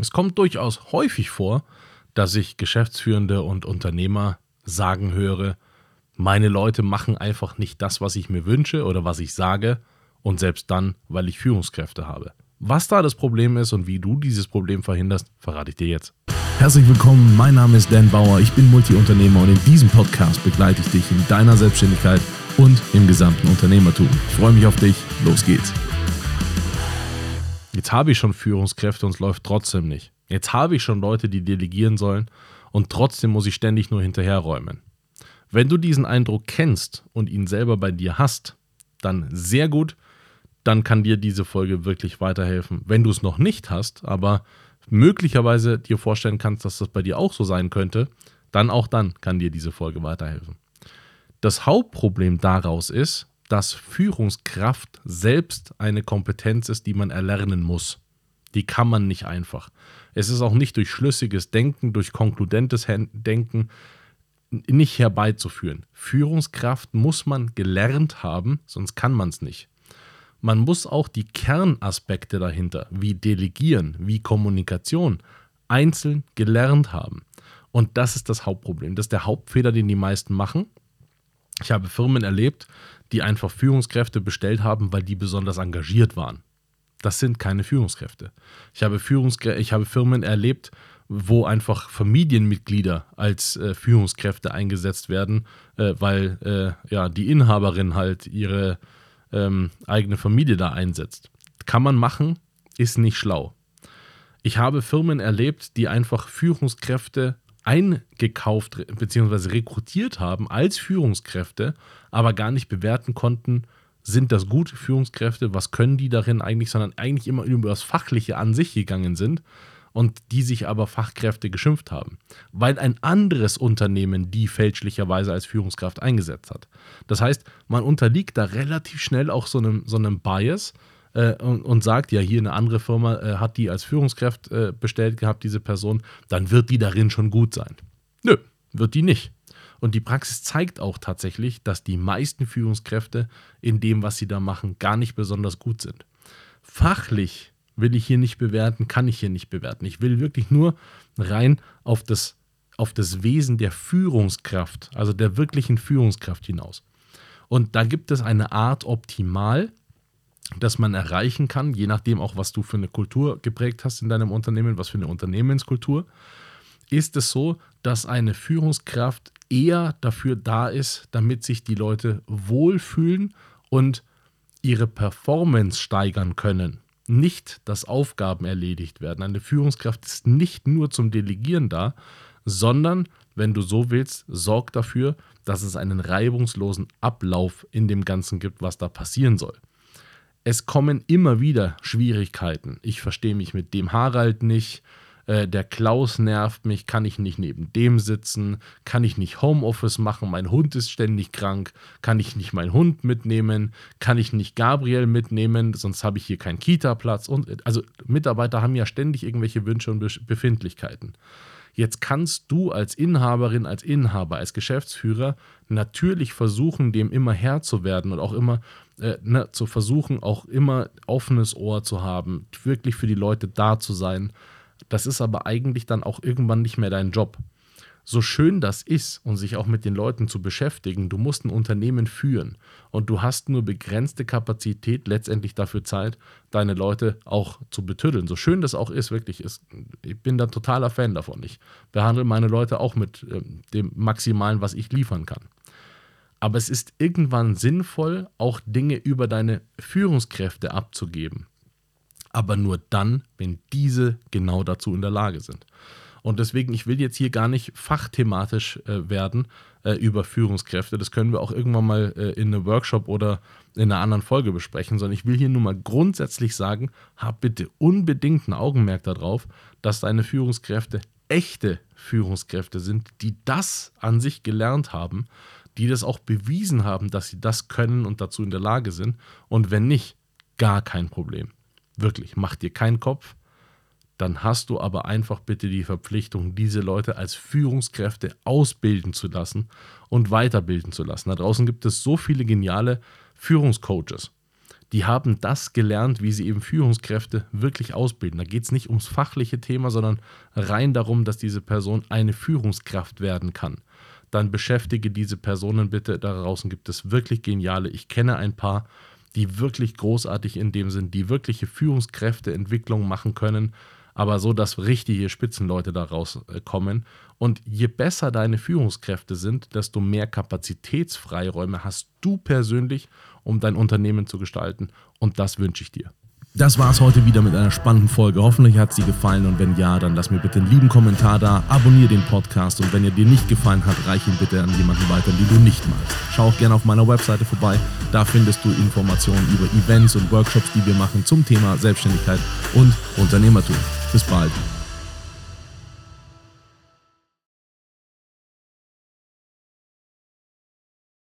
Es kommt durchaus häufig vor, dass ich Geschäftsführende und Unternehmer sagen höre, meine Leute machen einfach nicht das, was ich mir wünsche oder was ich sage und selbst dann, weil ich Führungskräfte habe. Was da das Problem ist und wie du dieses Problem verhinderst, verrate ich dir jetzt. Herzlich willkommen, mein Name ist Dan Bauer, ich bin Multiunternehmer und in diesem Podcast begleite ich dich in deiner Selbstständigkeit und im gesamten Unternehmertum. Ich freue mich auf dich, los geht's. Jetzt habe ich schon Führungskräfte und es läuft trotzdem nicht. Jetzt habe ich schon Leute, die delegieren sollen und trotzdem muss ich ständig nur hinterherräumen. Wenn du diesen Eindruck kennst und ihn selber bei dir hast, dann sehr gut, dann kann dir diese Folge wirklich weiterhelfen. Wenn du es noch nicht hast, aber möglicherweise dir vorstellen kannst, dass das bei dir auch so sein könnte, dann auch dann kann dir diese Folge weiterhelfen. Das Hauptproblem daraus ist, dass Führungskraft selbst eine Kompetenz ist, die man erlernen muss. Die kann man nicht einfach. Es ist auch nicht durch schlüssiges Denken, durch konkludentes Denken nicht herbeizuführen. Führungskraft muss man gelernt haben, sonst kann man es nicht. Man muss auch die Kernaspekte dahinter, wie Delegieren, wie Kommunikation, einzeln gelernt haben. Und das ist das Hauptproblem. Das ist der Hauptfehler, den die meisten machen. Ich habe Firmen erlebt, die einfach Führungskräfte bestellt haben, weil die besonders engagiert waren. Das sind keine Führungskräfte. Ich habe, Führungskrä ich habe Firmen erlebt, wo einfach Familienmitglieder als äh, Führungskräfte eingesetzt werden, äh, weil äh, ja, die Inhaberin halt ihre ähm, eigene Familie da einsetzt. Kann man machen, ist nicht schlau. Ich habe Firmen erlebt, die einfach Führungskräfte eingekauft bzw. rekrutiert haben als Führungskräfte, aber gar nicht bewerten konnten, sind das gute Führungskräfte, was können die darin eigentlich, sondern eigentlich immer über das Fachliche an sich gegangen sind und die sich aber Fachkräfte geschimpft haben, weil ein anderes Unternehmen die fälschlicherweise als Führungskraft eingesetzt hat. Das heißt, man unterliegt da relativ schnell auch so einem, so einem Bias, äh, und, und, sagt, ja, hier eine andere Firma äh, hat die als Führungskraft äh, bestellt gehabt, diese Person, dann wird die darin schon gut sein. Nö, wird die nicht. Und die Praxis zeigt auch tatsächlich, dass die meisten Führungskräfte in dem, was sie da machen, gar nicht besonders gut sind. Fachlich will ich hier nicht bewerten, kann ich hier nicht bewerten. Ich will wirklich nur rein auf das, auf das Wesen der Führungskraft, also der wirklichen Führungskraft hinaus. Und da gibt es eine Art Optimal, das man erreichen kann, je nachdem auch, was du für eine Kultur geprägt hast in deinem Unternehmen, was für eine Unternehmenskultur, ist es so, dass eine Führungskraft eher dafür da ist, damit sich die Leute wohlfühlen und ihre Performance steigern können. Nicht, dass Aufgaben erledigt werden. Eine Führungskraft ist nicht nur zum Delegieren da, sondern, wenn du so willst, sorgt dafür, dass es einen reibungslosen Ablauf in dem Ganzen gibt, was da passieren soll es kommen immer wieder Schwierigkeiten. Ich verstehe mich mit dem Harald nicht. Äh, der Klaus nervt mich, kann ich nicht neben dem sitzen, kann ich nicht Homeoffice machen, mein Hund ist ständig krank, kann ich nicht meinen Hund mitnehmen, kann ich nicht Gabriel mitnehmen, sonst habe ich hier keinen Kita-Platz. Und also Mitarbeiter haben ja ständig irgendwelche Wünsche und Befindlichkeiten. Jetzt kannst du als Inhaberin, als Inhaber, als Geschäftsführer natürlich versuchen, dem immer Herr zu werden und auch immer äh, ne, zu versuchen, auch immer offenes Ohr zu haben, wirklich für die Leute da zu sein. Das ist aber eigentlich dann auch irgendwann nicht mehr dein Job. So schön das ist und sich auch mit den Leuten zu beschäftigen, du musst ein Unternehmen führen und du hast nur begrenzte Kapazität, letztendlich dafür Zeit, deine Leute auch zu betüddeln. So schön das auch ist, wirklich ist, ich bin da totaler Fan davon. Ich behandle meine Leute auch mit äh, dem Maximalen, was ich liefern kann. Aber es ist irgendwann sinnvoll, auch Dinge über deine Führungskräfte abzugeben. Aber nur dann, wenn diese genau dazu in der Lage sind. Und deswegen, ich will jetzt hier gar nicht fachthematisch äh, werden äh, über Führungskräfte. Das können wir auch irgendwann mal äh, in einem Workshop oder in einer anderen Folge besprechen, sondern ich will hier nur mal grundsätzlich sagen, hab bitte unbedingt ein Augenmerk darauf, dass deine Führungskräfte echte Führungskräfte sind, die das an sich gelernt haben die das auch bewiesen haben, dass sie das können und dazu in der Lage sind. Und wenn nicht, gar kein Problem. Wirklich, mach dir keinen Kopf. Dann hast du aber einfach bitte die Verpflichtung, diese Leute als Führungskräfte ausbilden zu lassen und weiterbilden zu lassen. Da draußen gibt es so viele geniale Führungscoaches, die haben das gelernt, wie sie eben Führungskräfte wirklich ausbilden. Da geht es nicht ums fachliche Thema, sondern rein darum, dass diese Person eine Führungskraft werden kann. Dann beschäftige diese Personen bitte. Da draußen gibt es wirklich geniale. Ich kenne ein paar, die wirklich großartig in dem sind, die wirkliche Führungskräfteentwicklung machen können, aber so, dass richtige Spitzenleute daraus äh, kommen. Und je besser deine Führungskräfte sind, desto mehr Kapazitätsfreiräume hast du persönlich, um dein Unternehmen zu gestalten. Und das wünsche ich dir. Das war es heute wieder mit einer spannenden Folge. Hoffentlich hat sie gefallen und wenn ja, dann lass mir bitte einen lieben Kommentar da, abonniere den Podcast und wenn er dir nicht gefallen hat, reich ihn bitte an jemanden weiter, den du nicht magst. Schau auch gerne auf meiner Webseite vorbei. Da findest du Informationen über Events und Workshops, die wir machen zum Thema Selbstständigkeit und Unternehmertum. Bis bald.